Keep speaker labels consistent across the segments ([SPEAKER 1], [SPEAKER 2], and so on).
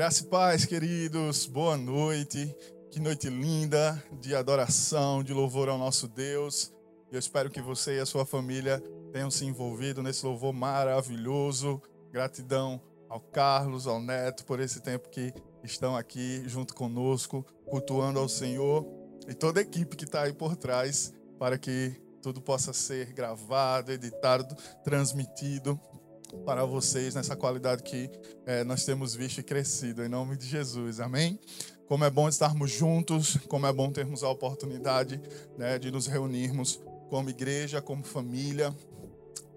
[SPEAKER 1] Graça e paz, queridos. Boa noite. Que noite linda de adoração, de louvor ao nosso Deus. Eu espero que você e a sua família tenham se envolvido nesse louvor maravilhoso. Gratidão ao Carlos, ao Neto, por esse tempo que estão aqui junto conosco, cultuando ao Senhor e toda a equipe que está aí por trás, para que tudo possa ser gravado, editado, transmitido para vocês nessa qualidade que é, nós temos visto e crescido, em nome de Jesus, amém? Como é bom estarmos juntos, como é bom termos a oportunidade né, de nos reunirmos como igreja, como família,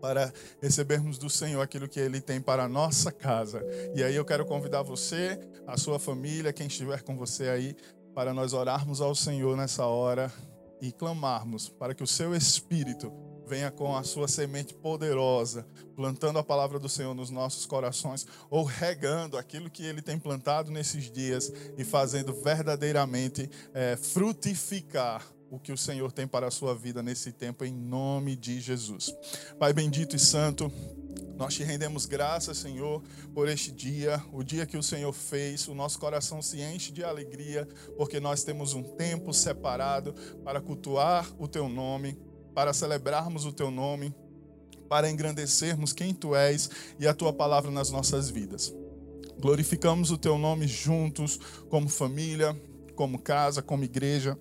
[SPEAKER 1] para recebermos do Senhor aquilo que Ele tem para a nossa casa. E aí eu quero convidar você, a sua família, quem estiver com você aí, para nós orarmos ao Senhor nessa hora e clamarmos para que o seu Espírito venha com a sua semente poderosa, plantando a palavra do Senhor nos nossos corações, ou regando aquilo que Ele tem plantado nesses dias e fazendo verdadeiramente é, frutificar o que o Senhor tem para a sua vida nesse tempo, em nome de Jesus. Pai bendito e santo, nós te rendemos graças, Senhor, por este dia, o dia que o Senhor fez. O nosso coração se enche de alegria, porque nós temos um tempo separado para cultuar o teu nome para celebrarmos o teu nome, para engrandecermos quem tu és e a tua palavra nas nossas vidas. Glorificamos o teu nome juntos, como família, como casa, como igreja,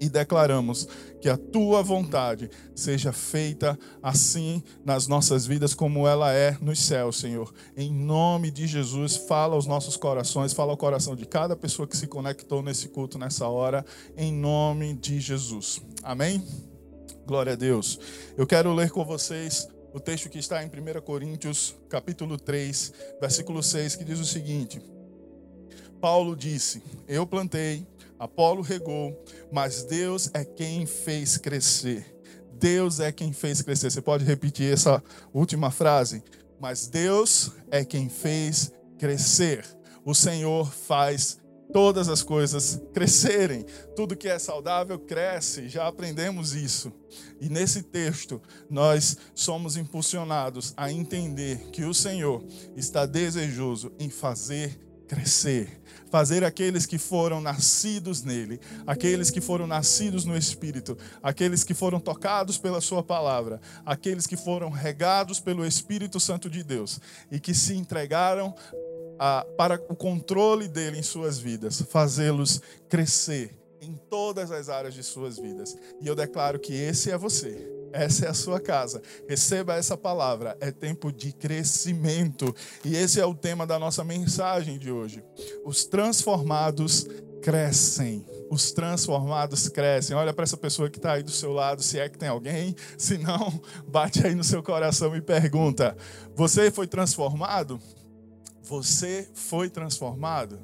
[SPEAKER 1] e declaramos que a tua vontade seja feita assim nas nossas vidas como ela é nos céus, Senhor. Em nome de Jesus, fala aos nossos corações, fala ao coração de cada pessoa que se conectou nesse culto nessa hora, em nome de Jesus. Amém. Glória a Deus. Eu quero ler com vocês o texto que está em 1 Coríntios, capítulo 3, versículo 6, que diz o seguinte: Paulo disse: Eu plantei, Apolo regou, mas Deus é quem fez crescer. Deus é quem fez crescer. Você pode repetir essa última frase? Mas Deus é quem fez crescer. O Senhor faz todas as coisas crescerem. Tudo que é saudável cresce, já aprendemos isso. E nesse texto, nós somos impulsionados a entender que o Senhor está desejoso em fazer crescer, fazer aqueles que foram nascidos nele, aqueles que foram nascidos no Espírito, aqueles que foram tocados pela Sua palavra, aqueles que foram regados pelo Espírito Santo de Deus e que se entregaram para o controle dele em suas vidas, fazê-los crescer em todas as áreas de suas vidas. E eu declaro que esse é você. Essa é a sua casa. Receba essa palavra. É tempo de crescimento. E esse é o tema da nossa mensagem de hoje. Os transformados crescem. Os transformados crescem. Olha para essa pessoa que está aí do seu lado, se é que tem alguém. Se não, bate aí no seu coração e pergunta: Você foi transformado? Você foi transformado?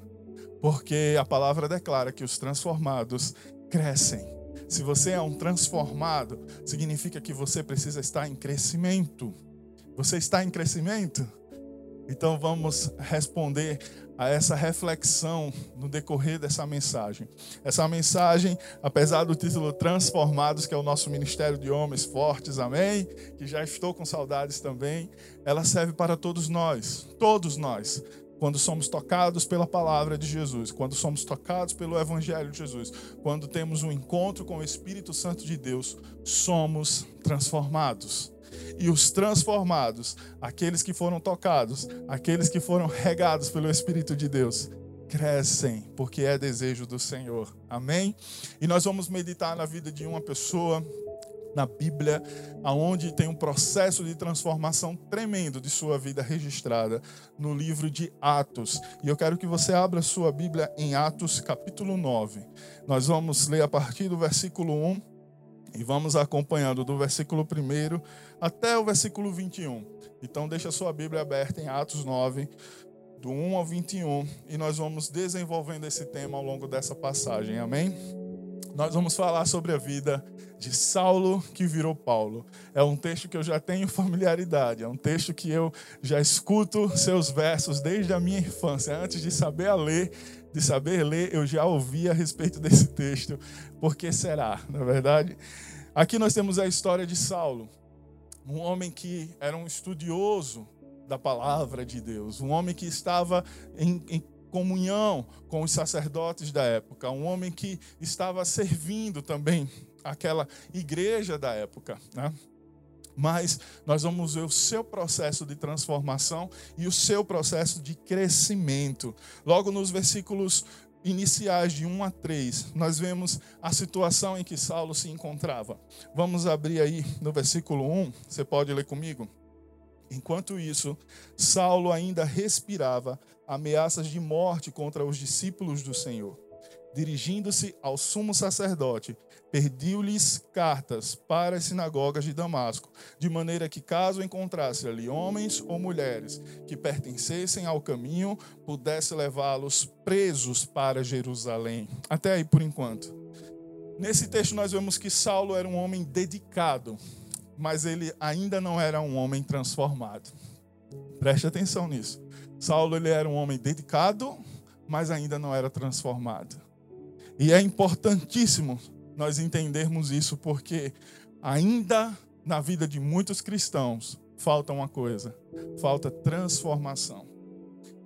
[SPEAKER 1] Porque a palavra declara que os transformados crescem. Se você é um transformado, significa que você precisa estar em crescimento. Você está em crescimento? Então vamos responder a essa reflexão no decorrer dessa mensagem. Essa mensagem, apesar do título Transformados, que é o nosso ministério de homens fortes, amém? Que já estou com saudades também, ela serve para todos nós, todos nós. Quando somos tocados pela palavra de Jesus, quando somos tocados pelo Evangelho de Jesus, quando temos um encontro com o Espírito Santo de Deus, somos transformados e os transformados, aqueles que foram tocados, aqueles que foram regados pelo Espírito de Deus, crescem, porque é desejo do Senhor. Amém? E nós vamos meditar na vida de uma pessoa na Bíblia, aonde tem um processo de transformação tremendo de sua vida registrada no livro de Atos. E eu quero que você abra sua Bíblia em Atos, capítulo 9. Nós vamos ler a partir do versículo 1 e vamos acompanhando do versículo 1 até o versículo 21. Então, deixa sua Bíblia aberta em Atos 9, do 1 ao 21, e nós vamos desenvolvendo esse tema ao longo dessa passagem. Amém? Nós vamos falar sobre a vida de Saulo que virou Paulo. É um texto que eu já tenho familiaridade, é um texto que eu já escuto seus versos desde a minha infância. Antes de saber a ler, de saber ler, eu já ouvi a respeito desse texto. Por que será, na é verdade? Aqui nós temos a história de Saulo um homem que era um estudioso da palavra de Deus, um homem que estava em, em comunhão com os sacerdotes da época, um homem que estava servindo também aquela igreja da época. Né? Mas nós vamos ver o seu processo de transformação e o seu processo de crescimento. Logo nos versículos iniciais de 1 a 3, nós vemos a situação em que Saulo se encontrava. Vamos abrir aí no versículo 1, você pode ler comigo? Enquanto isso, Saulo ainda respirava ameaças de morte contra os discípulos do Senhor. Dirigindo-se ao sumo sacerdote, pediu-lhes cartas para as sinagogas de Damasco, de maneira que, caso encontrasse ali homens ou mulheres que pertencessem ao caminho, pudesse levá-los presos para Jerusalém. Até aí por enquanto. Nesse texto nós vemos que Saulo era um homem dedicado, mas ele ainda não era um homem transformado. Preste atenção nisso. Saulo ele era um homem dedicado, mas ainda não era transformado. E é importantíssimo nós entendermos isso, porque ainda na vida de muitos cristãos falta uma coisa: falta transformação.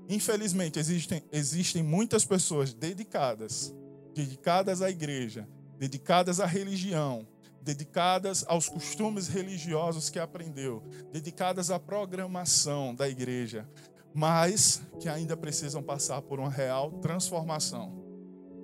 [SPEAKER 1] Infelizmente, existem, existem muitas pessoas dedicadas, dedicadas à igreja, dedicadas à religião, dedicadas aos costumes religiosos que aprendeu, dedicadas à programação da igreja, mas que ainda precisam passar por uma real transformação.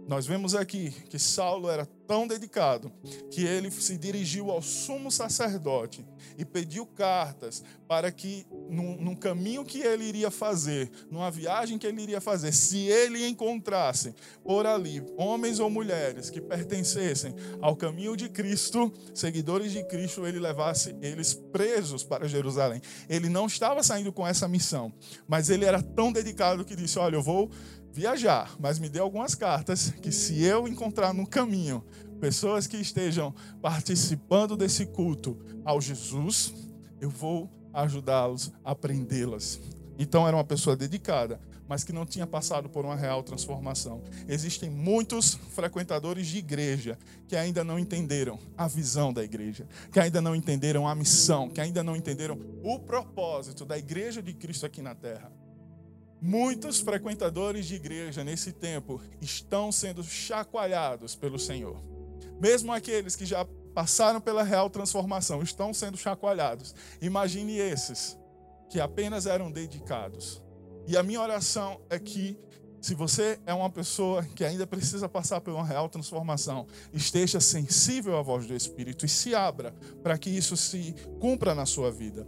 [SPEAKER 1] Nós vemos aqui que Saulo era tão dedicado que ele se dirigiu ao sumo sacerdote e pediu cartas para que, num, caminho que ele iria fazer, numa viagem que ele iria fazer, se ele encontrasse por ali homens ou mulheres que pertencessem ao caminho de Cristo, seguidores de Cristo, ele levasse eles presos para Jerusalém. Ele não estava saindo com essa missão, mas ele era tão dedicado que disse: Olha, eu vou viajar, mas me dê algumas cartas que se eu encontrar no caminho pessoas que estejam participando desse culto ao Jesus, eu vou ajudá-los a aprendê-las. Então era uma pessoa dedicada, mas que não tinha passado por uma real transformação. Existem muitos frequentadores de igreja que ainda não entenderam a visão da igreja, que ainda não entenderam a missão, que ainda não entenderam o propósito da igreja de Cristo aqui na terra. Muitos frequentadores de igreja nesse tempo estão sendo chacoalhados pelo Senhor. Mesmo aqueles que já passaram pela real transformação estão sendo chacoalhados. Imagine esses que apenas eram dedicados. E a minha oração é que, se você é uma pessoa que ainda precisa passar por uma real transformação, esteja sensível à voz do Espírito e se abra para que isso se cumpra na sua vida.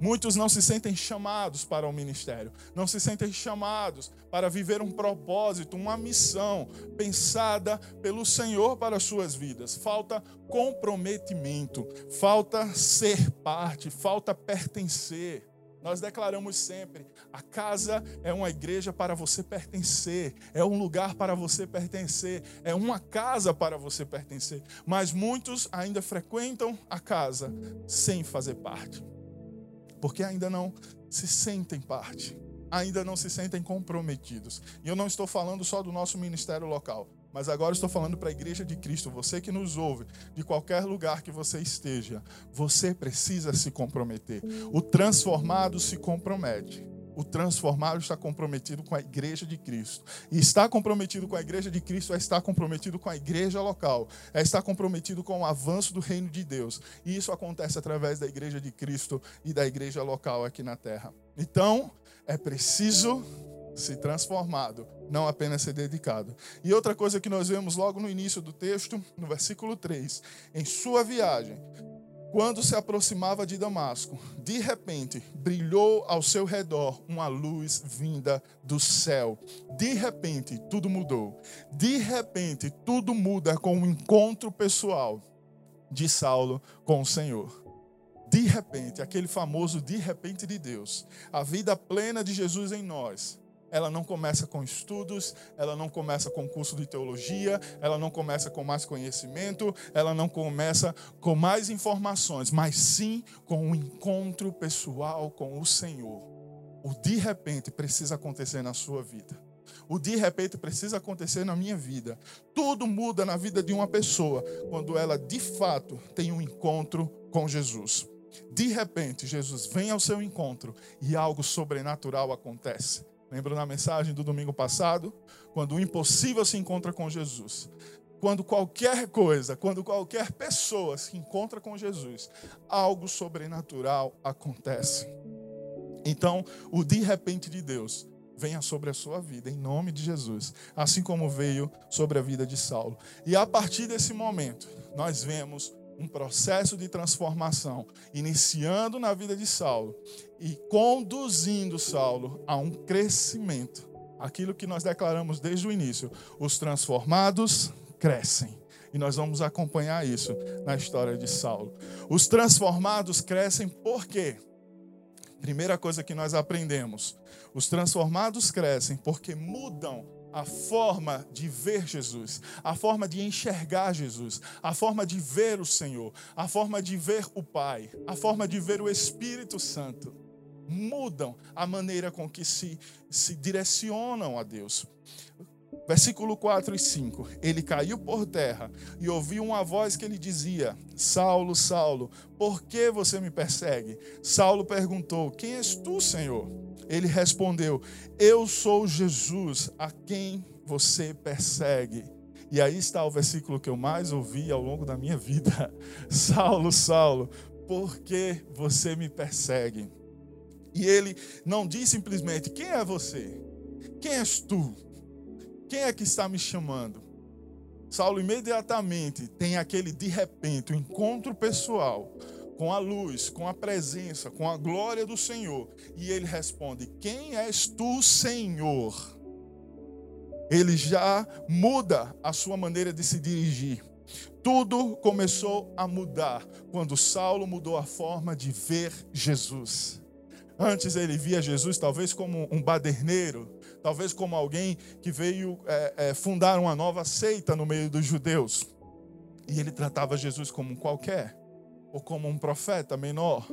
[SPEAKER 1] Muitos não se sentem chamados para o ministério, não se sentem chamados para viver um propósito, uma missão pensada pelo Senhor para as suas vidas. Falta comprometimento, falta ser parte, falta pertencer. Nós declaramos sempre: a casa é uma igreja para você pertencer, é um lugar para você pertencer, é uma casa para você pertencer. Mas muitos ainda frequentam a casa sem fazer parte porque ainda não se sentem parte, ainda não se sentem comprometidos. E eu não estou falando só do nosso ministério local, mas agora estou falando para a igreja de Cristo, você que nos ouve, de qualquer lugar que você esteja, você precisa se comprometer. O transformado se compromete o transformado está comprometido com a igreja de Cristo. E estar comprometido com a igreja de Cristo é estar comprometido com a igreja local, é estar comprometido com o avanço do reino de Deus. E isso acontece através da igreja de Cristo e da igreja local aqui na terra. Então, é preciso ser transformado, não apenas ser dedicado. E outra coisa que nós vemos logo no início do texto, no versículo 3, em sua viagem, quando se aproximava de Damasco, de repente brilhou ao seu redor uma luz vinda do céu. De repente tudo mudou. De repente tudo muda com o encontro pessoal de Saulo com o Senhor. De repente, aquele famoso de repente de Deus, a vida plena de Jesus em nós ela não começa com estudos, ela não começa com curso de teologia, ela não começa com mais conhecimento, ela não começa com mais informações, mas sim com um encontro pessoal com o Senhor. O de repente precisa acontecer na sua vida. O de repente precisa acontecer na minha vida. Tudo muda na vida de uma pessoa quando ela de fato tem um encontro com Jesus. De repente, Jesus vem ao seu encontro e algo sobrenatural acontece Lembra na mensagem do domingo passado? Quando o impossível se encontra com Jesus. Quando qualquer coisa, quando qualquer pessoa se encontra com Jesus, algo sobrenatural acontece. Então, o de repente de Deus venha sobre a sua vida, em nome de Jesus, assim como veio sobre a vida de Saulo. E a partir desse momento, nós vemos um processo de transformação, iniciando na vida de Saulo e conduzindo Saulo a um crescimento. Aquilo que nós declaramos desde o início: os transformados crescem. E nós vamos acompanhar isso na história de Saulo. Os transformados crescem por quê? Primeira coisa que nós aprendemos: os transformados crescem porque mudam a forma de ver Jesus, a forma de enxergar Jesus, a forma de ver o Senhor, a forma de ver o Pai, a forma de ver o Espírito Santo. Mudam a maneira com que se, se direcionam a Deus. Versículo 4 e 5. Ele caiu por terra e ouviu uma voz que lhe dizia: Saulo, Saulo, por que você me persegue? Saulo perguntou: Quem és tu, Senhor? Ele respondeu: Eu sou Jesus, a quem você persegue. E aí está o versículo que eu mais ouvi ao longo da minha vida: Saulo, Saulo, por que você me persegue? E ele não diz simplesmente: Quem é você? Quem és tu? Quem é que está me chamando? Saulo imediatamente tem aquele de repente, o um encontro pessoal com a luz, com a presença, com a glória do Senhor. E ele responde: Quem és tu, Senhor? Ele já muda a sua maneira de se dirigir. Tudo começou a mudar quando Saulo mudou a forma de ver Jesus. Antes ele via Jesus talvez como um baderneiro, talvez como alguém que veio é, é, fundar uma nova seita no meio dos judeus. E ele tratava Jesus como um qualquer, ou como um profeta menor.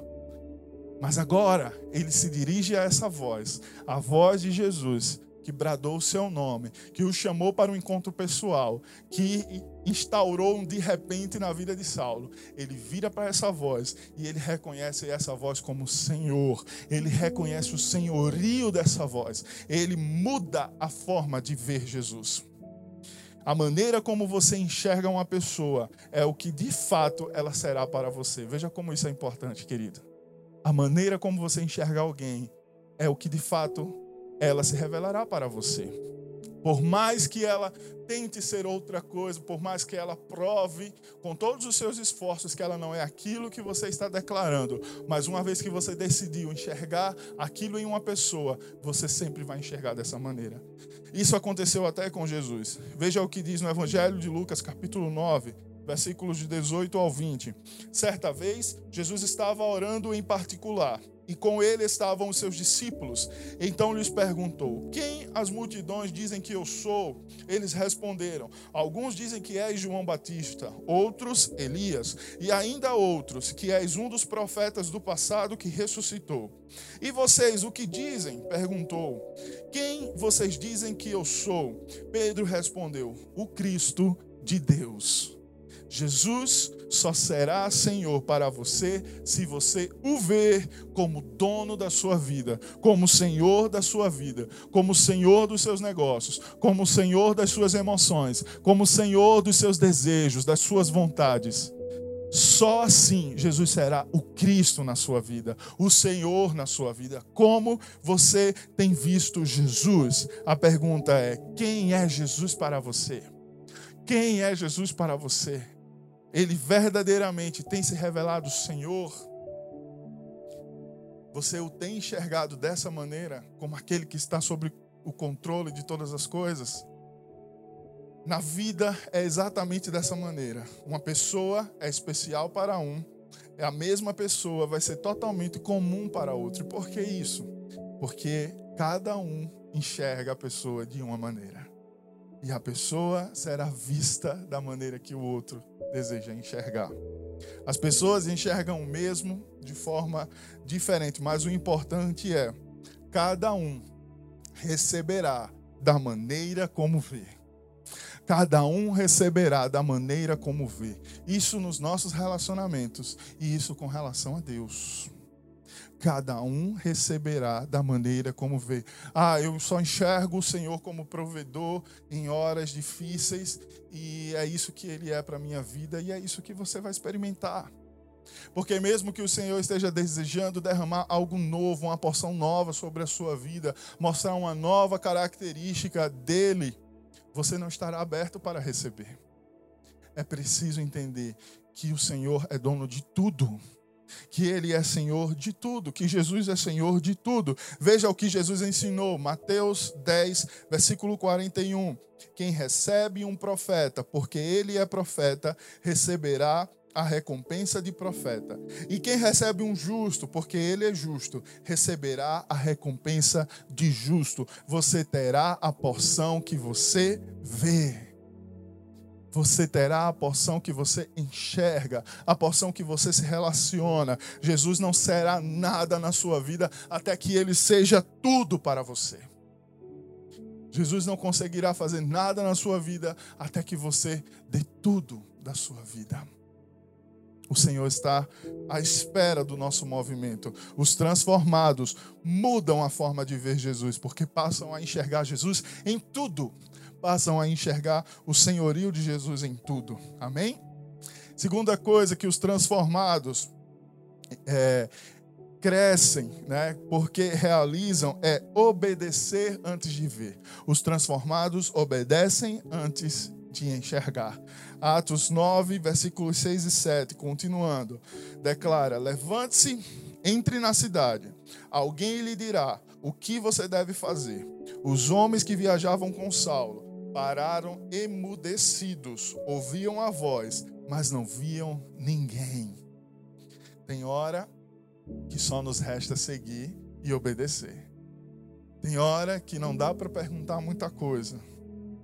[SPEAKER 1] Mas agora ele se dirige a essa voz, a voz de Jesus, que bradou o seu nome, que o chamou para um encontro pessoal, que instaurou um de repente na vida de Saulo. Ele vira para essa voz e ele reconhece essa voz como Senhor. Ele reconhece o senhorio dessa voz. Ele muda a forma de ver Jesus. A maneira como você enxerga uma pessoa é o que de fato ela será para você. Veja como isso é importante, querido. A maneira como você enxerga alguém é o que de fato ela se revelará para você. Por mais que ela tente ser outra coisa, por mais que ela prove com todos os seus esforços que ela não é aquilo que você está declarando, mas uma vez que você decidiu enxergar aquilo em uma pessoa, você sempre vai enxergar dessa maneira. Isso aconteceu até com Jesus. Veja o que diz no Evangelho de Lucas, capítulo 9, versículos de 18 ao 20. Certa vez, Jesus estava orando em particular e com ele estavam os seus discípulos. Então lhes perguntou: Quem as multidões dizem que eu sou? Eles responderam: Alguns dizem que és João Batista, outros Elias, e ainda outros que és um dos profetas do passado que ressuscitou. E vocês o que dizem? perguntou. Quem vocês dizem que eu sou? Pedro respondeu: O Cristo de Deus. Jesus só será Senhor para você se você o ver como dono da sua vida, como Senhor da sua vida, como Senhor dos seus negócios, como Senhor das suas emoções, como Senhor dos seus desejos, das suas vontades. Só assim Jesus será o Cristo na sua vida, o Senhor na sua vida. Como você tem visto Jesus? A pergunta é: quem é Jesus para você? Quem é Jesus para você? Ele verdadeiramente tem se revelado Senhor, você o tem enxergado dessa maneira, como aquele que está sobre o controle de todas as coisas? Na vida é exatamente dessa maneira. Uma pessoa é especial para um, é a mesma pessoa vai ser totalmente comum para outro. Por que isso? Porque cada um enxerga a pessoa de uma maneira. E a pessoa será vista da maneira que o outro deseja enxergar. As pessoas enxergam o mesmo de forma diferente, mas o importante é cada um receberá da maneira como vê. Cada um receberá da maneira como vê. Isso nos nossos relacionamentos e isso com relação a Deus. Cada um receberá da maneira como vê. Ah, eu só enxergo o Senhor como provedor em horas difíceis e é isso que ele é para minha vida e é isso que você vai experimentar. Porque mesmo que o Senhor esteja desejando derramar algo novo, uma porção nova sobre a sua vida, mostrar uma nova característica dele, você não estará aberto para receber. É preciso entender que o Senhor é dono de tudo que ele é Senhor de tudo, que Jesus é Senhor de tudo. Veja o que Jesus ensinou, Mateus 10, versículo 41. Quem recebe um profeta, porque ele é profeta, receberá a recompensa de profeta. E quem recebe um justo, porque ele é justo, receberá a recompensa de justo. Você terá a porção que você vê você terá a porção que você enxerga, a porção que você se relaciona. Jesus não será nada na sua vida até que ele seja tudo para você. Jesus não conseguirá fazer nada na sua vida até que você dê tudo da sua vida. O Senhor está à espera do nosso movimento. Os transformados mudam a forma de ver Jesus, porque passam a enxergar Jesus em tudo passam a enxergar o senhorio de Jesus em tudo. Amém? Segunda coisa que os transformados é, crescem, né? Porque realizam é obedecer antes de ver. Os transformados obedecem antes de enxergar. Atos 9, versículos 6 e 7, continuando, declara: Levante-se, entre na cidade. Alguém lhe dirá o que você deve fazer. Os homens que viajavam com Saulo pararam emudecidos, ouviam a voz, mas não viam ninguém. Tem hora que só nos resta seguir e obedecer. Tem hora que não dá para perguntar muita coisa.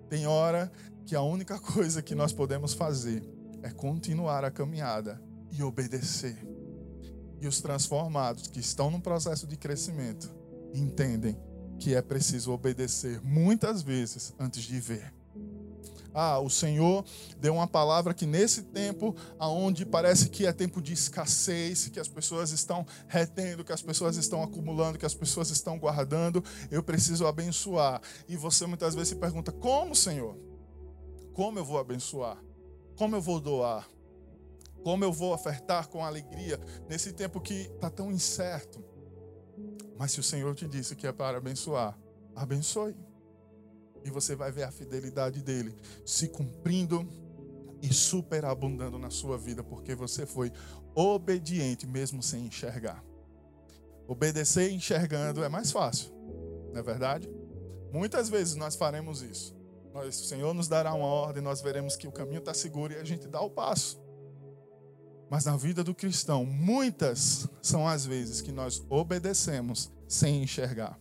[SPEAKER 1] Tem hora que a única coisa que nós podemos fazer é continuar a caminhada e obedecer. E os transformados que estão no processo de crescimento entendem que é preciso obedecer muitas vezes antes de ver. Ah, o Senhor deu uma palavra que nesse tempo aonde parece que é tempo de escassez, que as pessoas estão retendo, que as pessoas estão acumulando, que as pessoas estão guardando, eu preciso abençoar. E você muitas vezes se pergunta: "Como, Senhor? Como eu vou abençoar? Como eu vou doar? Como eu vou ofertar com alegria nesse tempo que está tão incerto?" Mas se o Senhor te disse que é para abençoar, abençoe. E você vai ver a fidelidade dele se cumprindo e superabundando na sua vida, porque você foi obediente mesmo sem enxergar. Obedecer enxergando é mais fácil, não é verdade? Muitas vezes nós faremos isso. Nós, o Senhor nos dará uma ordem, nós veremos que o caminho está seguro e a gente dá o passo. Mas na vida do cristão, muitas são as vezes que nós obedecemos sem enxergar.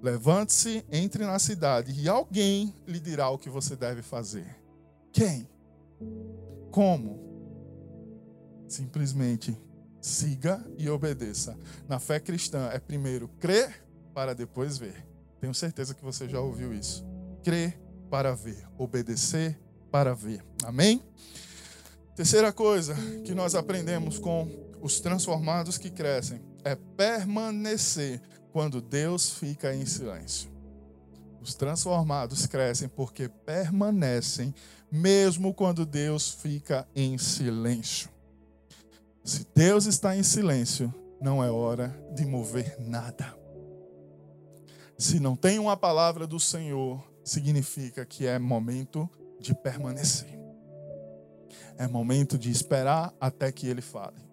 [SPEAKER 1] Levante-se, entre na cidade e alguém lhe dirá o que você deve fazer. Quem? Como? Simplesmente siga e obedeça. Na fé cristã é primeiro crer para depois ver. Tenho certeza que você já ouviu isso. Crer para ver, obedecer para ver. Amém? Terceira coisa que nós aprendemos com os transformados que crescem é permanecer quando Deus fica em silêncio. Os transformados crescem porque permanecem mesmo quando Deus fica em silêncio. Se Deus está em silêncio, não é hora de mover nada. Se não tem uma palavra do Senhor, significa que é momento de permanecer. É momento de esperar até que ele fale.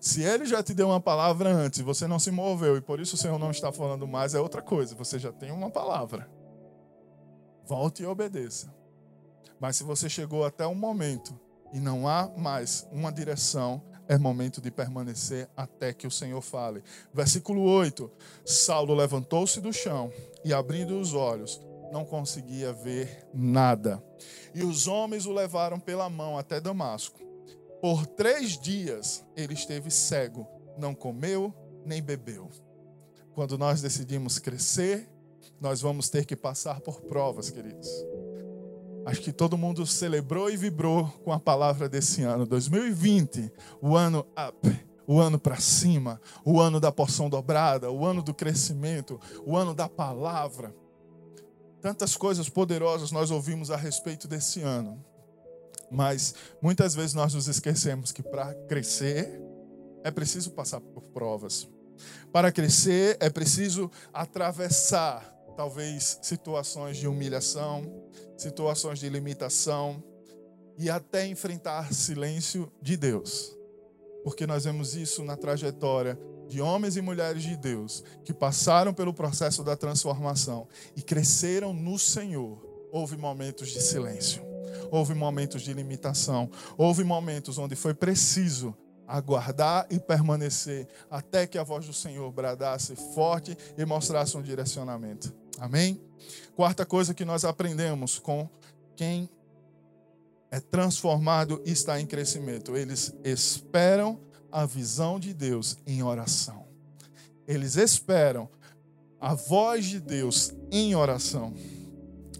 [SPEAKER 1] Se ele já te deu uma palavra antes, você não se moveu e por isso o Senhor não está falando mais, é outra coisa. Você já tem uma palavra. Volte e obedeça. Mas se você chegou até um momento e não há mais uma direção, é momento de permanecer até que o Senhor fale. Versículo 8: Saulo levantou-se do chão e, abrindo os olhos, não conseguia ver nada. E os homens o levaram pela mão até Damasco. Por três dias ele esteve cego, não comeu nem bebeu. Quando nós decidimos crescer, nós vamos ter que passar por provas, queridos. Acho que todo mundo celebrou e vibrou com a palavra desse ano, 2020, o ano up, o ano para cima, o ano da porção dobrada, o ano do crescimento, o ano da palavra. Tantas coisas poderosas nós ouvimos a respeito desse ano. Mas muitas vezes nós nos esquecemos que para crescer é preciso passar por provas. Para crescer é preciso atravessar talvez situações de humilhação, situações de limitação e até enfrentar silêncio de Deus. Porque nós vemos isso na trajetória de homens e mulheres de Deus que passaram pelo processo da transformação e cresceram no Senhor. Houve momentos de silêncio, houve momentos de limitação, houve momentos onde foi preciso aguardar e permanecer até que a voz do Senhor bradasse forte e mostrasse um direcionamento. Amém? Quarta coisa que nós aprendemos com quem é transformado e está em crescimento. Eles esperam a visão de Deus em oração. Eles esperam a voz de Deus em oração.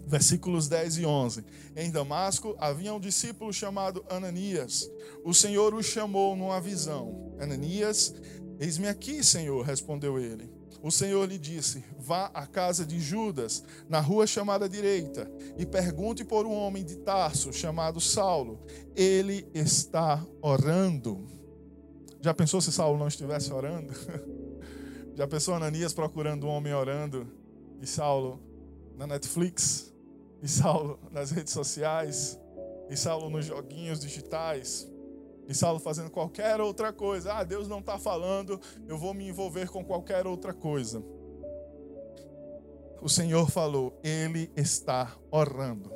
[SPEAKER 1] Versículos 10 e 11. Em Damasco havia um discípulo chamado Ananias. O Senhor o chamou numa visão. Ananias, eis-me aqui, Senhor, respondeu ele. O Senhor lhe disse: Vá à casa de Judas, na rua chamada direita, e pergunte por um homem de Tarso chamado Saulo. Ele está orando. Já pensou se Saulo não estivesse orando? Já pensou Ananias procurando um homem orando e Saulo na Netflix, e Saulo nas redes sociais, e Saulo nos joguinhos digitais? E Saulo fazendo qualquer outra coisa. Ah, Deus não está falando, eu vou me envolver com qualquer outra coisa. O Senhor falou, Ele está orando.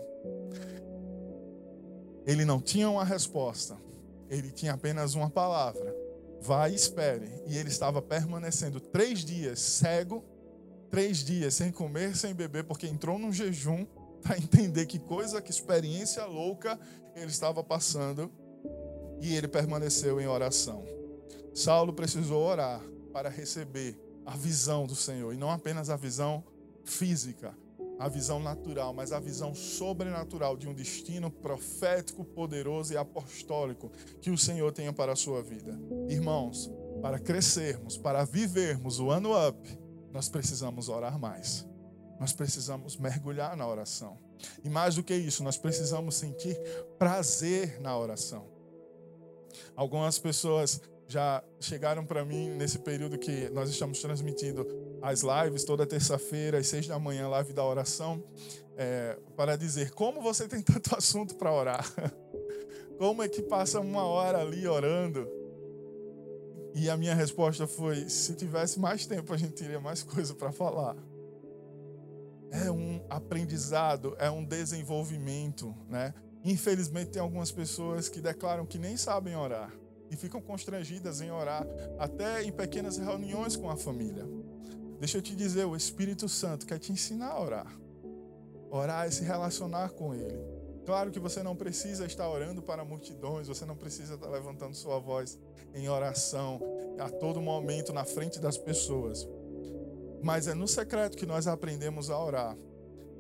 [SPEAKER 1] Ele não tinha uma resposta, ele tinha apenas uma palavra. Vai e espere. E ele estava permanecendo três dias cego, três dias sem comer, sem beber, porque entrou num jejum para entender que coisa, que experiência louca ele estava passando e ele permaneceu em oração. Saulo precisou orar para receber a visão do Senhor, e não apenas a visão física, a visão natural, mas a visão sobrenatural de um destino profético, poderoso e apostólico que o Senhor tenha para a sua vida. Irmãos, para crescermos, para vivermos o ano up, nós precisamos orar mais. Nós precisamos mergulhar na oração. E mais do que isso, nós precisamos sentir prazer na oração. Algumas pessoas já chegaram para mim nesse período que nós estamos transmitindo as lives toda terça-feira às seis da manhã, live da oração, é, para dizer como você tem tanto assunto para orar, como é que passa uma hora ali orando. E a minha resposta foi: se tivesse mais tempo, a gente teria mais coisa para falar. É um aprendizado, é um desenvolvimento, né? Infelizmente, tem algumas pessoas que declaram que nem sabem orar e ficam constrangidas em orar, até em pequenas reuniões com a família. Deixa eu te dizer, o Espírito Santo quer te ensinar a orar. Orar é se relacionar com Ele. Claro que você não precisa estar orando para multidões, você não precisa estar levantando sua voz em oração a todo momento na frente das pessoas. Mas é no secreto que nós aprendemos a orar.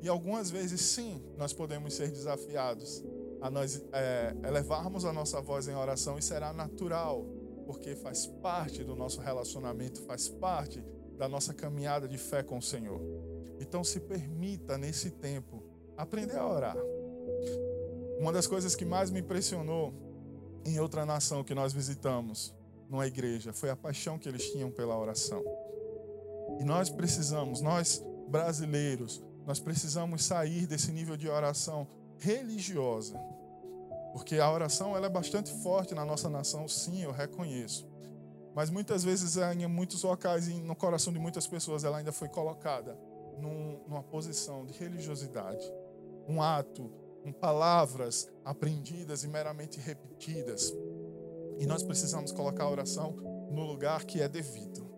[SPEAKER 1] E algumas vezes, sim, nós podemos ser desafiados a nós é, elevarmos a nossa voz em oração e será natural, porque faz parte do nosso relacionamento, faz parte da nossa caminhada de fé com o Senhor. Então, se permita nesse tempo aprender a orar. Uma das coisas que mais me impressionou em outra nação que nós visitamos, numa igreja, foi a paixão que eles tinham pela oração. E nós precisamos, nós brasileiros, nós precisamos sair desse nível de oração religiosa. Porque a oração ela é bastante forte na nossa nação, sim, eu reconheço. Mas muitas vezes, em muitos locais, no coração de muitas pessoas, ela ainda foi colocada num, numa posição de religiosidade. Um ato, com palavras aprendidas e meramente repetidas. E nós precisamos colocar a oração no lugar que é devido.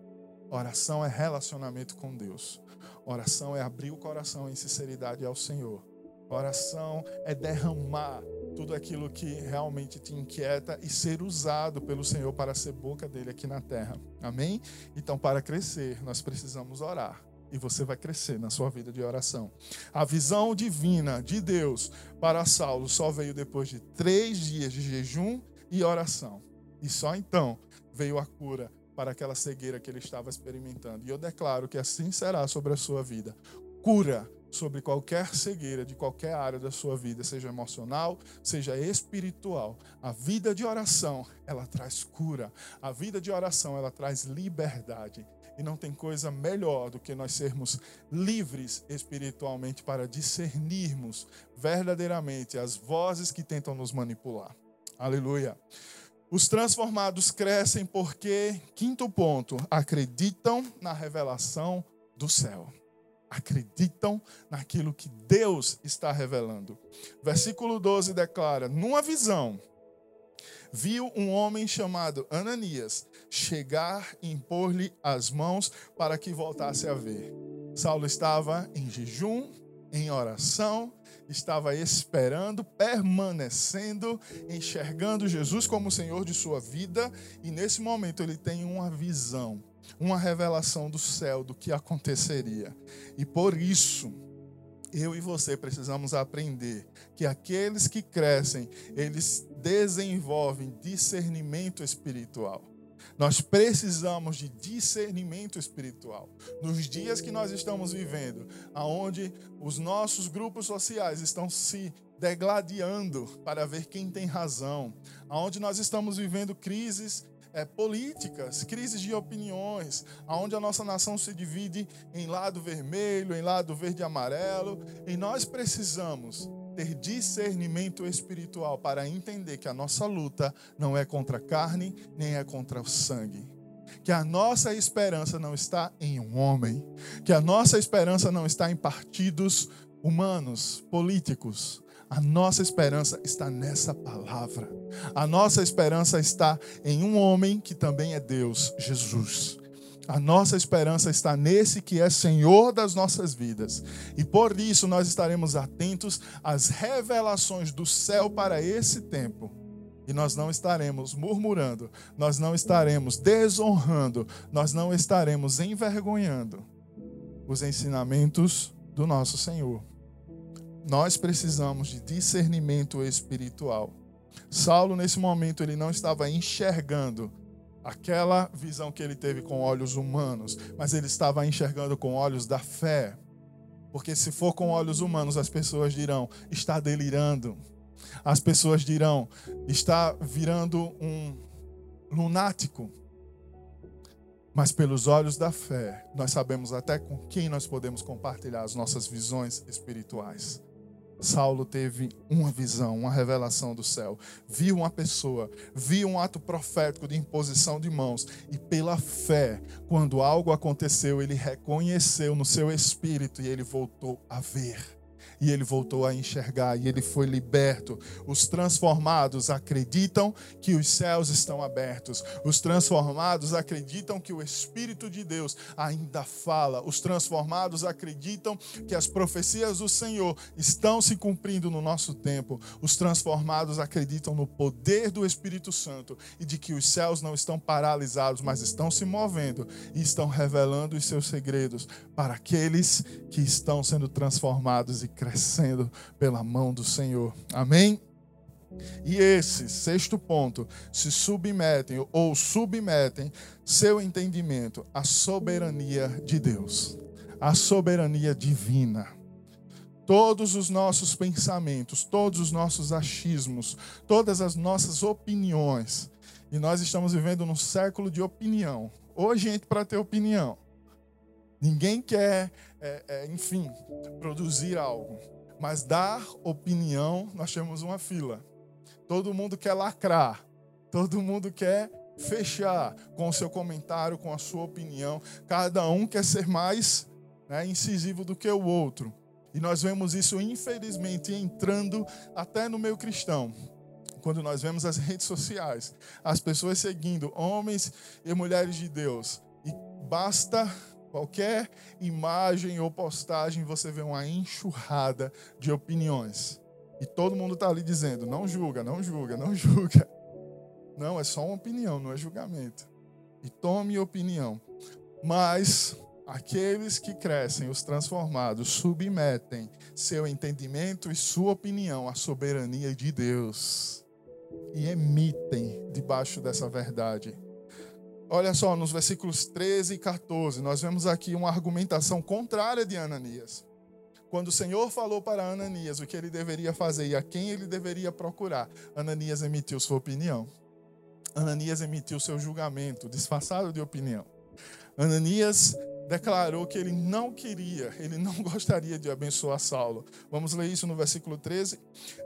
[SPEAKER 1] Oração é relacionamento com Deus. Oração é abrir o coração em sinceridade ao Senhor. Oração é derramar tudo aquilo que realmente te inquieta e ser usado pelo Senhor para ser boca dele aqui na terra. Amém? Então, para crescer, nós precisamos orar. E você vai crescer na sua vida de oração. A visão divina de Deus para Saulo só veio depois de três dias de jejum e oração. E só então veio a cura para aquela cegueira que ele estava experimentando. E eu declaro que assim será sobre a sua vida. Cura sobre qualquer cegueira de qualquer área da sua vida, seja emocional, seja espiritual. A vida de oração, ela traz cura. A vida de oração, ela traz liberdade. E não tem coisa melhor do que nós sermos livres espiritualmente para discernirmos verdadeiramente as vozes que tentam nos manipular. Aleluia. Os transformados crescem porque, quinto ponto, acreditam na revelação do céu. Acreditam naquilo que Deus está revelando. Versículo 12 declara: numa visão, viu um homem chamado Ananias chegar e impor-lhe as mãos para que voltasse a ver. Saulo estava em jejum, em oração, estava esperando, permanecendo, enxergando Jesus como o Senhor de sua vida, e nesse momento ele tem uma visão, uma revelação do céu do que aconteceria. E por isso, eu e você precisamos aprender que aqueles que crescem, eles desenvolvem discernimento espiritual. Nós precisamos de discernimento espiritual. Nos dias que nós estamos vivendo, aonde os nossos grupos sociais estão se degladiando para ver quem tem razão, aonde nós estamos vivendo crises é, políticas, crises de opiniões, aonde a nossa nação se divide em lado vermelho, em lado verde e amarelo, e nós precisamos ter discernimento espiritual para entender que a nossa luta não é contra a carne, nem é contra o sangue. Que a nossa esperança não está em um homem, que a nossa esperança não está em partidos humanos, políticos, a nossa esperança está nessa palavra. A nossa esperança está em um homem que também é Deus, Jesus. A nossa esperança está nesse que é Senhor das nossas vidas. E por isso nós estaremos atentos às revelações do céu para esse tempo. E nós não estaremos murmurando, nós não estaremos desonrando, nós não estaremos envergonhando os ensinamentos do nosso Senhor nós precisamos de discernimento espiritual. Saulo, nesse momento, ele não estava enxergando aquela visão que ele teve com olhos humanos, mas ele estava enxergando com olhos da fé. Porque se for com olhos humanos, as pessoas dirão: está delirando. As pessoas dirão: está virando um lunático. Mas pelos olhos da fé, nós sabemos até com quem nós podemos compartilhar as nossas visões espirituais. Saulo teve uma visão, uma revelação do céu. Viu uma pessoa, viu um ato profético de imposição de mãos. E pela fé, quando algo aconteceu, ele reconheceu no seu espírito e ele voltou a ver e ele voltou a enxergar e ele foi liberto. Os transformados acreditam que os céus estão abertos. Os transformados acreditam que o Espírito de Deus ainda fala. Os transformados acreditam que as profecias do Senhor estão se cumprindo no nosso tempo. Os transformados acreditam no poder do Espírito Santo e de que os céus não estão paralisados, mas estão se movendo e estão revelando os seus segredos para aqueles que estão sendo transformados e crescendo pela mão do Senhor. Amém? E esse, sexto ponto, se submetem ou submetem seu entendimento à soberania de Deus, à soberania divina. Todos os nossos pensamentos, todos os nossos achismos, todas as nossas opiniões, e nós estamos vivendo num século de opinião. Hoje, gente, para ter opinião. Ninguém quer, é, é, enfim, produzir algo. Mas dar opinião, nós temos uma fila. Todo mundo quer lacrar. Todo mundo quer fechar com o seu comentário, com a sua opinião. Cada um quer ser mais né, incisivo do que o outro. E nós vemos isso, infelizmente, entrando até no meio cristão. Quando nós vemos as redes sociais, as pessoas seguindo homens e mulheres de Deus. E basta Qualquer imagem ou postagem você vê uma enxurrada de opiniões. E todo mundo está ali dizendo: não julga, não julga, não julga. Não, é só uma opinião, não é julgamento. E tome opinião. Mas aqueles que crescem, os transformados, submetem seu entendimento e sua opinião à soberania de Deus. e emitem debaixo dessa verdade. Olha só, nos versículos 13 e 14, nós vemos aqui uma argumentação contrária de Ananias. Quando o Senhor falou para Ananias o que ele deveria fazer e a quem ele deveria procurar, Ananias emitiu sua opinião. Ananias emitiu seu julgamento, disfarçado de opinião. Ananias declarou que ele não queria, ele não gostaria de abençoar Saulo. Vamos ler isso no versículo 13.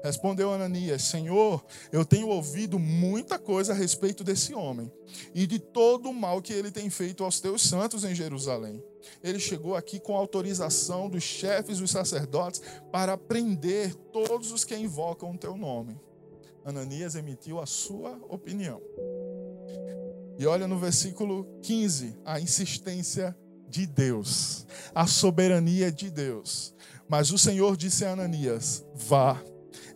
[SPEAKER 1] Respondeu Ananias: Senhor, eu tenho ouvido muita coisa a respeito desse homem e de todo o mal que ele tem feito aos teus santos em Jerusalém. Ele chegou aqui com autorização dos chefes dos sacerdotes para prender todos os que invocam o teu nome. Ananias emitiu a sua opinião. E olha no versículo 15, a insistência de Deus, a soberania de Deus. Mas o Senhor disse a Ananias: Vá,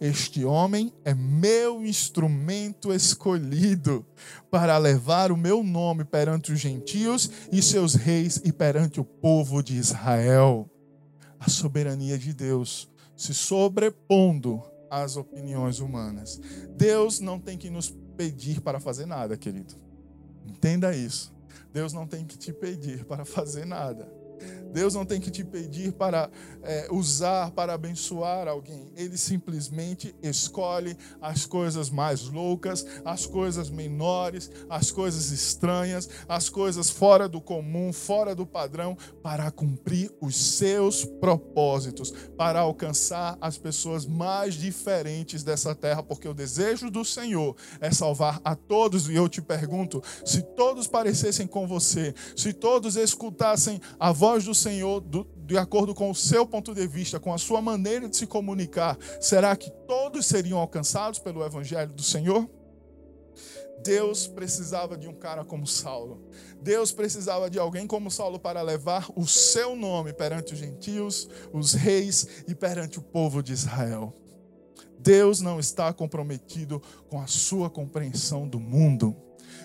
[SPEAKER 1] este homem é meu instrumento escolhido para levar o meu nome perante os gentios e seus reis e perante o povo de Israel. A soberania de Deus se sobrepondo às opiniões humanas. Deus não tem que nos pedir para fazer nada, querido. Entenda isso. Deus não tem que te pedir para fazer nada. Deus não tem que te pedir para é, usar, para abençoar alguém. Ele simplesmente escolhe as coisas mais loucas, as coisas menores, as coisas estranhas, as coisas fora do comum, fora do padrão, para cumprir os seus propósitos, para alcançar as pessoas mais diferentes dessa terra, porque o desejo do Senhor é salvar a todos. E eu te pergunto: se todos parecessem com você, se todos escutassem a voz do Senhor do, de acordo com o seu ponto de vista, com a sua maneira de se comunicar, será que todos seriam alcançados pelo Evangelho do Senhor? Deus precisava de um cara como Saulo. Deus precisava de alguém como Saulo para levar o seu nome perante os gentios, os reis e perante o povo de Israel. Deus não está comprometido com a sua compreensão do mundo.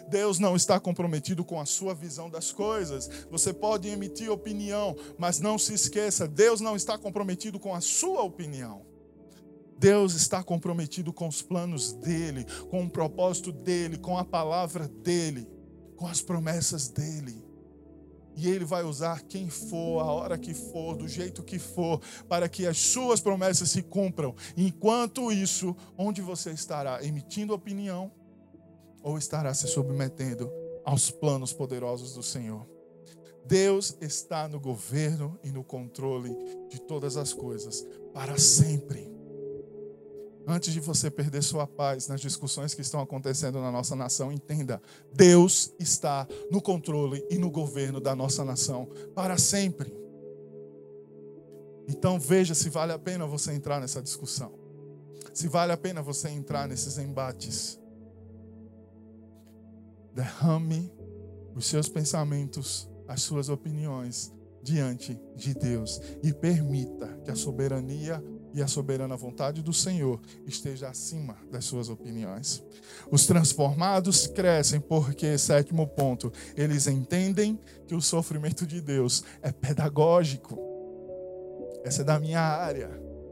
[SPEAKER 1] Deus não está comprometido com a sua visão das coisas. Você pode emitir opinião, mas não se esqueça: Deus não está comprometido com a sua opinião. Deus está comprometido com os planos dele, com o propósito dele, com a palavra dele, com as promessas dele. E ele vai usar quem for, a hora que for, do jeito que for, para que as suas promessas se cumpram. Enquanto isso, onde você estará? Emitindo opinião ou estará se submetendo aos planos poderosos do Senhor. Deus está no governo e no controle de todas as coisas para sempre. Antes de você perder sua paz nas discussões que estão acontecendo na nossa nação, entenda: Deus está no controle e no governo da nossa nação para sempre. Então veja se vale a pena você entrar nessa discussão. Se vale a pena você entrar nesses embates derrame os seus pensamentos, as suas opiniões diante de Deus e permita que a soberania e a soberana vontade do Senhor esteja acima das suas opiniões. Os transformados crescem porque, sétimo ponto, eles entendem que o sofrimento de Deus é pedagógico. Essa é da minha área,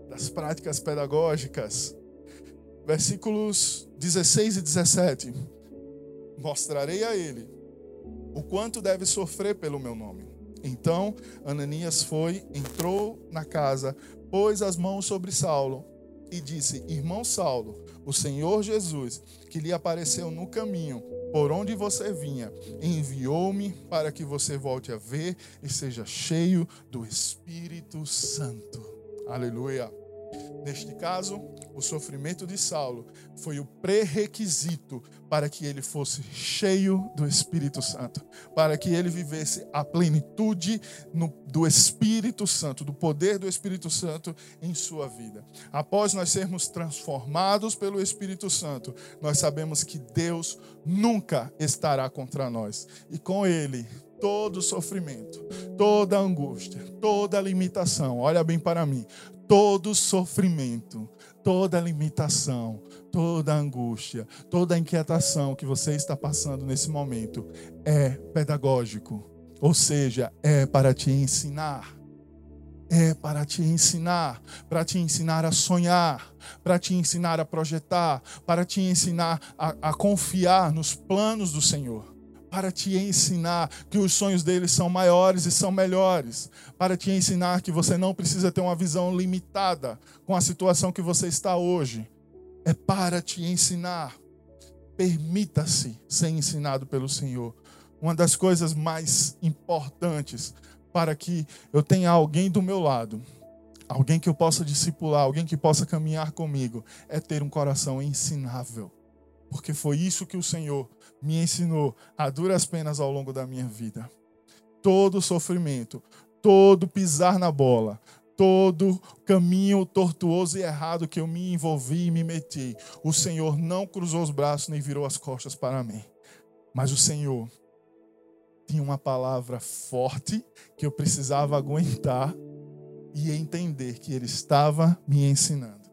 [SPEAKER 1] das práticas pedagógicas. Versículos 16 e 17 mostrarei a ele o quanto deve sofrer pelo meu nome. Então Ananias foi, entrou na casa, pôs as mãos sobre Saulo e disse: Irmão Saulo, o Senhor Jesus, que lhe apareceu no caminho por onde você vinha, enviou-me para que você volte a ver e seja cheio do Espírito Santo. Aleluia. Neste caso, o sofrimento de Saulo foi o pré-requisito para que ele fosse cheio do Espírito Santo, para que ele vivesse a plenitude no, do Espírito Santo, do poder do Espírito Santo em sua vida. Após nós sermos transformados pelo Espírito Santo, nós sabemos que Deus nunca estará contra nós e com ele todo sofrimento, toda angústia, toda limitação, olha bem para mim, todo sofrimento, toda limitação, toda angústia, toda inquietação que você está passando nesse momento é pedagógico, ou seja, é para te ensinar. é para te ensinar, para te ensinar a sonhar, para te ensinar a projetar, para te ensinar a, a, confiar nos planos do Senhor, para te ensinar que os sonhos dele são maiores e são melhores, para te ensinar que você não precisa ter uma visão limitada com a situação que você está hoje. É para te ensinar. Permita-se ser ensinado pelo Senhor. Uma das coisas mais importantes para que eu tenha alguém do meu lado, alguém que eu possa discipular, alguém que possa caminhar comigo, é ter um coração ensinável. Porque foi isso que o Senhor me ensinou a duras penas ao longo da minha vida. Todo sofrimento, todo pisar na bola, todo caminho tortuoso e errado que eu me envolvi e me meti, o Senhor não cruzou os braços nem virou as costas para mim. Mas o Senhor tinha uma palavra forte que eu precisava aguentar e entender que ele estava me ensinando.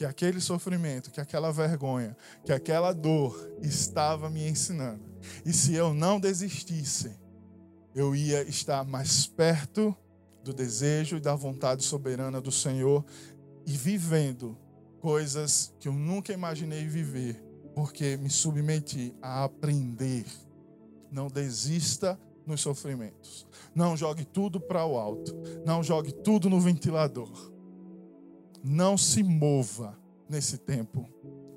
[SPEAKER 1] Que aquele sofrimento, que aquela vergonha, que aquela dor estava me ensinando. E se eu não desistisse, eu ia estar mais perto do desejo e da vontade soberana do Senhor e vivendo coisas que eu nunca imaginei viver, porque me submeti a aprender não desista nos sofrimentos. Não jogue tudo para o alto. Não jogue tudo no ventilador. Não se mova nesse tempo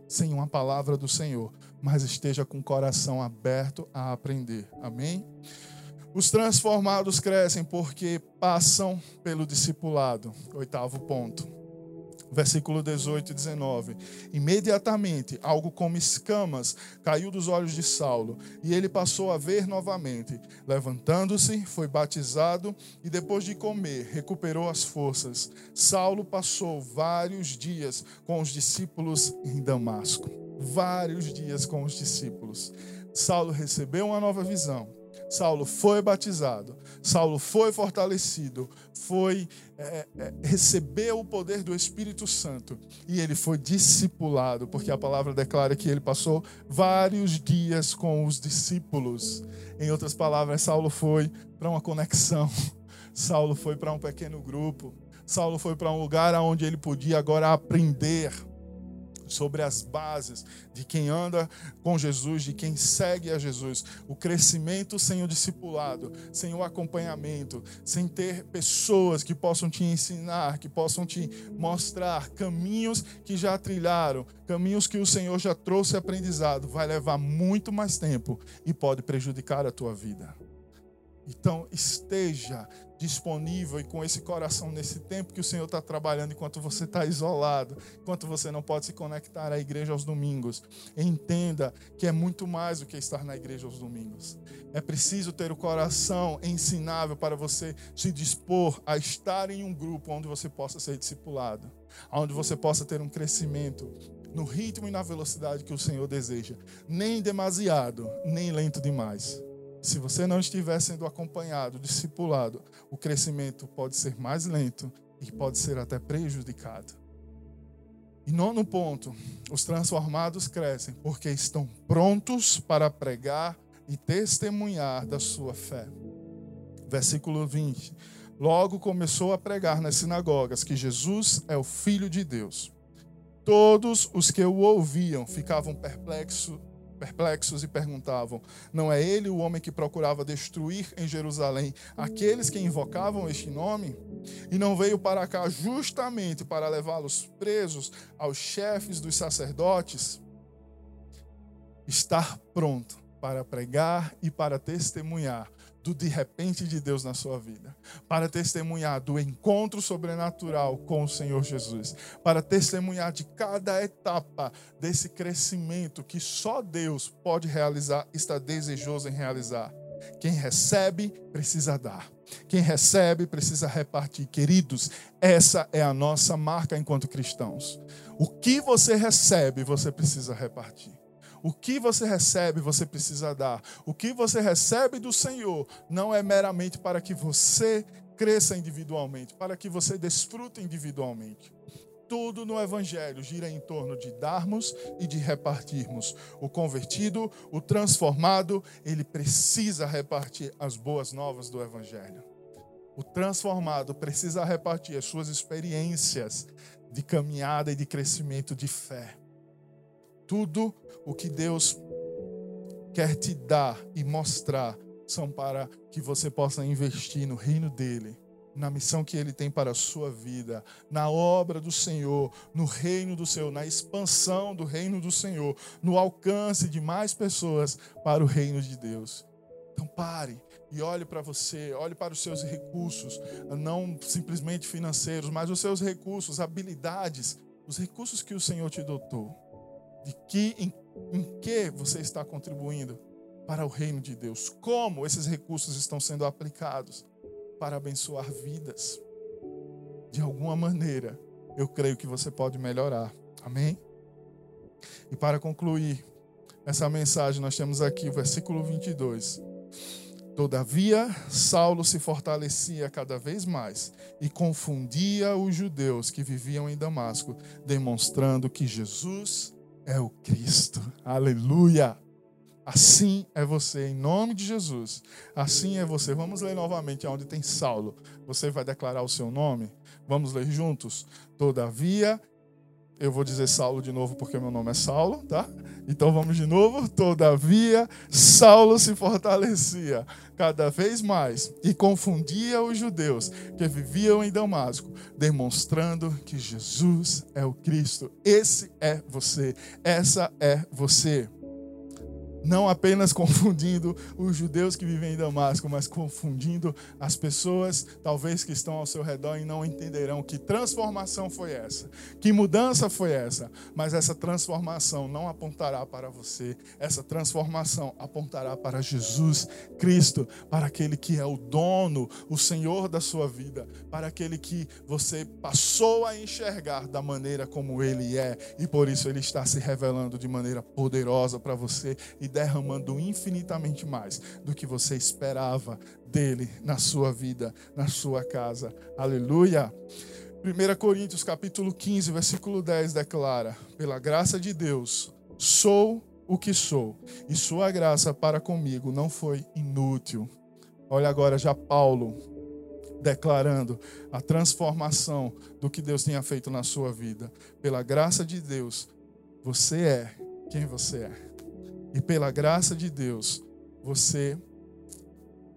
[SPEAKER 1] sem uma palavra do Senhor, mas esteja com o coração aberto a aprender. Amém? Os transformados crescem porque passam pelo discipulado. Oitavo ponto versículo 18 e 19. Imediatamente, algo como escamas caiu dos olhos de Saulo, e ele passou a ver novamente. Levantando-se, foi batizado e depois de comer, recuperou as forças. Saulo passou vários dias com os discípulos em Damasco. Vários dias com os discípulos. Saulo recebeu uma nova visão Saulo foi batizado, Saulo foi fortalecido, foi é, é, recebeu o poder do Espírito Santo e ele foi discipulado, porque a palavra declara que ele passou vários dias com os discípulos. Em outras palavras, Saulo foi para uma conexão, Saulo foi para um pequeno grupo, Saulo foi para um lugar onde ele podia agora aprender sobre as bases de quem anda com Jesus, de quem segue a Jesus. O crescimento sem o discipulado, sem o acompanhamento, sem ter pessoas que possam te ensinar, que possam te mostrar caminhos que já trilharam, caminhos que o Senhor já trouxe aprendizado, vai levar muito mais tempo e pode prejudicar a tua vida. Então, esteja disponível e com esse coração nesse tempo que o Senhor está trabalhando, enquanto você está isolado, enquanto você não pode se conectar à igreja aos domingos. Entenda que é muito mais do que estar na igreja aos domingos. É preciso ter o coração ensinável para você se dispor a estar em um grupo onde você possa ser discipulado, onde você possa ter um crescimento no ritmo e na velocidade que o Senhor deseja, nem demasiado, nem lento demais. Se você não estiver sendo acompanhado, discipulado, o crescimento pode ser mais lento e pode ser até prejudicado. E nono ponto, os transformados crescem porque estão prontos para pregar e testemunhar da sua fé. Versículo 20. Logo começou a pregar nas sinagogas que Jesus é o Filho de Deus. Todos os que o ouviam ficavam perplexos perplexos e perguntavam: Não é ele o homem que procurava destruir em Jerusalém aqueles que invocavam este nome? E não veio para cá justamente para levá-los presos aos chefes dos sacerdotes? Estar pronto para pregar e para testemunhar do de repente de Deus na sua vida, para testemunhar do encontro sobrenatural com o Senhor Jesus, para testemunhar de cada etapa desse crescimento que só Deus pode realizar, está desejoso em realizar. Quem recebe precisa dar. Quem recebe precisa repartir. Queridos, essa é a nossa marca enquanto cristãos. O que você recebe, você precisa repartir. O que você recebe, você precisa dar. O que você recebe do Senhor não é meramente para que você cresça individualmente, para que você desfrute individualmente. Tudo no Evangelho gira em torno de darmos e de repartirmos. O convertido, o transformado, ele precisa repartir as boas novas do Evangelho. o transformado precisa repartir as suas experiências de caminhada e de crescimento de fé. Tudo o que Deus quer te dar e mostrar são para que você possa investir no reino dele, na missão que ele tem para a sua vida, na obra do Senhor, no reino do Senhor, na expansão do reino do Senhor, no alcance de mais pessoas para o reino de Deus. Então pare e olhe para você, olhe para os seus recursos, não simplesmente financeiros, mas os seus recursos, habilidades, os recursos que o Senhor te dotou. De que em, em que você está contribuindo para o reino de Deus? Como esses recursos estão sendo aplicados para abençoar vidas? De alguma maneira, eu creio que você pode melhorar. Amém? E para concluir essa mensagem, nós temos aqui o versículo 22. Todavia, Saulo se fortalecia cada vez mais e confundia os judeus que viviam em Damasco, demonstrando que Jesus é o Cristo. Aleluia! Assim é você, em nome de Jesus. Assim é você. Vamos ler novamente onde tem Saulo. Você vai declarar o seu nome? Vamos ler juntos? Todavia, eu vou dizer Saulo de novo porque meu nome é Saulo, tá? Então vamos de novo. Todavia, Saulo se fortalecia cada vez mais e confundia os judeus que viviam em Damasco, demonstrando que Jesus é o Cristo. Esse é você, essa é você não apenas confundindo os judeus que vivem em Damasco, mas confundindo as pessoas, talvez que estão ao seu redor e não entenderão que transformação foi essa, que mudança foi essa, mas essa transformação não apontará para você, essa transformação apontará para Jesus Cristo, para aquele que é o dono, o Senhor da sua vida, para aquele que você passou a enxergar da maneira como ele é. E por isso ele está se revelando de maneira poderosa para você e derramando infinitamente mais do que você esperava dele na sua vida, na sua casa. Aleluia. 1 Coríntios capítulo 15, versículo 10 declara: Pela graça de Deus, sou o que sou, e sua graça para comigo não foi inútil. Olha agora já Paulo declarando a transformação do que Deus tinha feito na sua vida. Pela graça de Deus, você é quem você é. E pela graça de Deus, você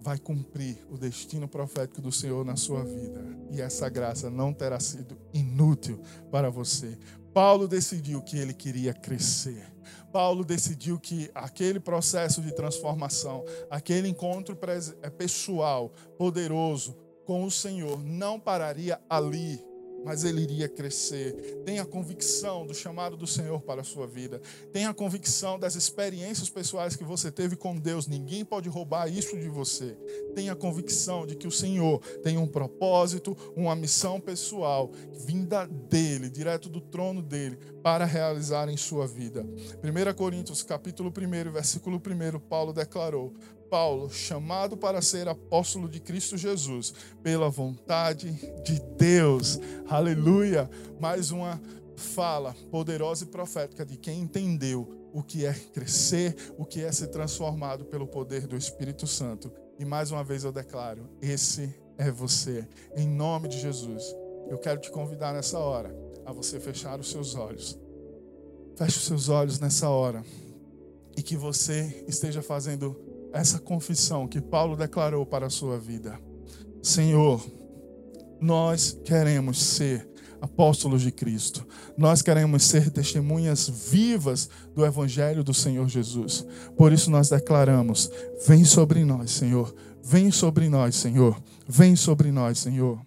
[SPEAKER 1] vai cumprir o destino profético do Senhor na sua vida. E essa graça não terá sido inútil para você. Paulo decidiu que ele queria crescer. Paulo decidiu que aquele processo de transformação, aquele encontro é, pessoal, poderoso com o Senhor, não pararia ali mas ele iria crescer. Tenha convicção do chamado do Senhor para a sua vida. Tenha convicção das experiências pessoais que você teve com Deus. Ninguém pode roubar isso de você. Tenha convicção de que o Senhor tem um propósito, uma missão pessoal vinda dele, direto do trono dele, para realizar em sua vida. 1 Coríntios, capítulo 1, versículo 1, Paulo declarou: Paulo, chamado para ser apóstolo de Cristo Jesus, pela vontade de Deus. Aleluia! Mais uma fala poderosa e profética de quem entendeu o que é crescer, o que é ser transformado pelo poder do Espírito Santo. E mais uma vez eu declaro: esse é você. Em nome de Jesus, eu quero te convidar nessa hora a você fechar os seus olhos. Feche os seus olhos nessa hora e que você esteja fazendo essa confissão que Paulo declarou para a sua vida. Senhor, nós queremos ser apóstolos de Cristo. Nós queremos ser testemunhas vivas do Evangelho do Senhor Jesus. Por isso nós declaramos: vem sobre nós, Senhor. Vem sobre nós, Senhor. Vem sobre nós, Senhor.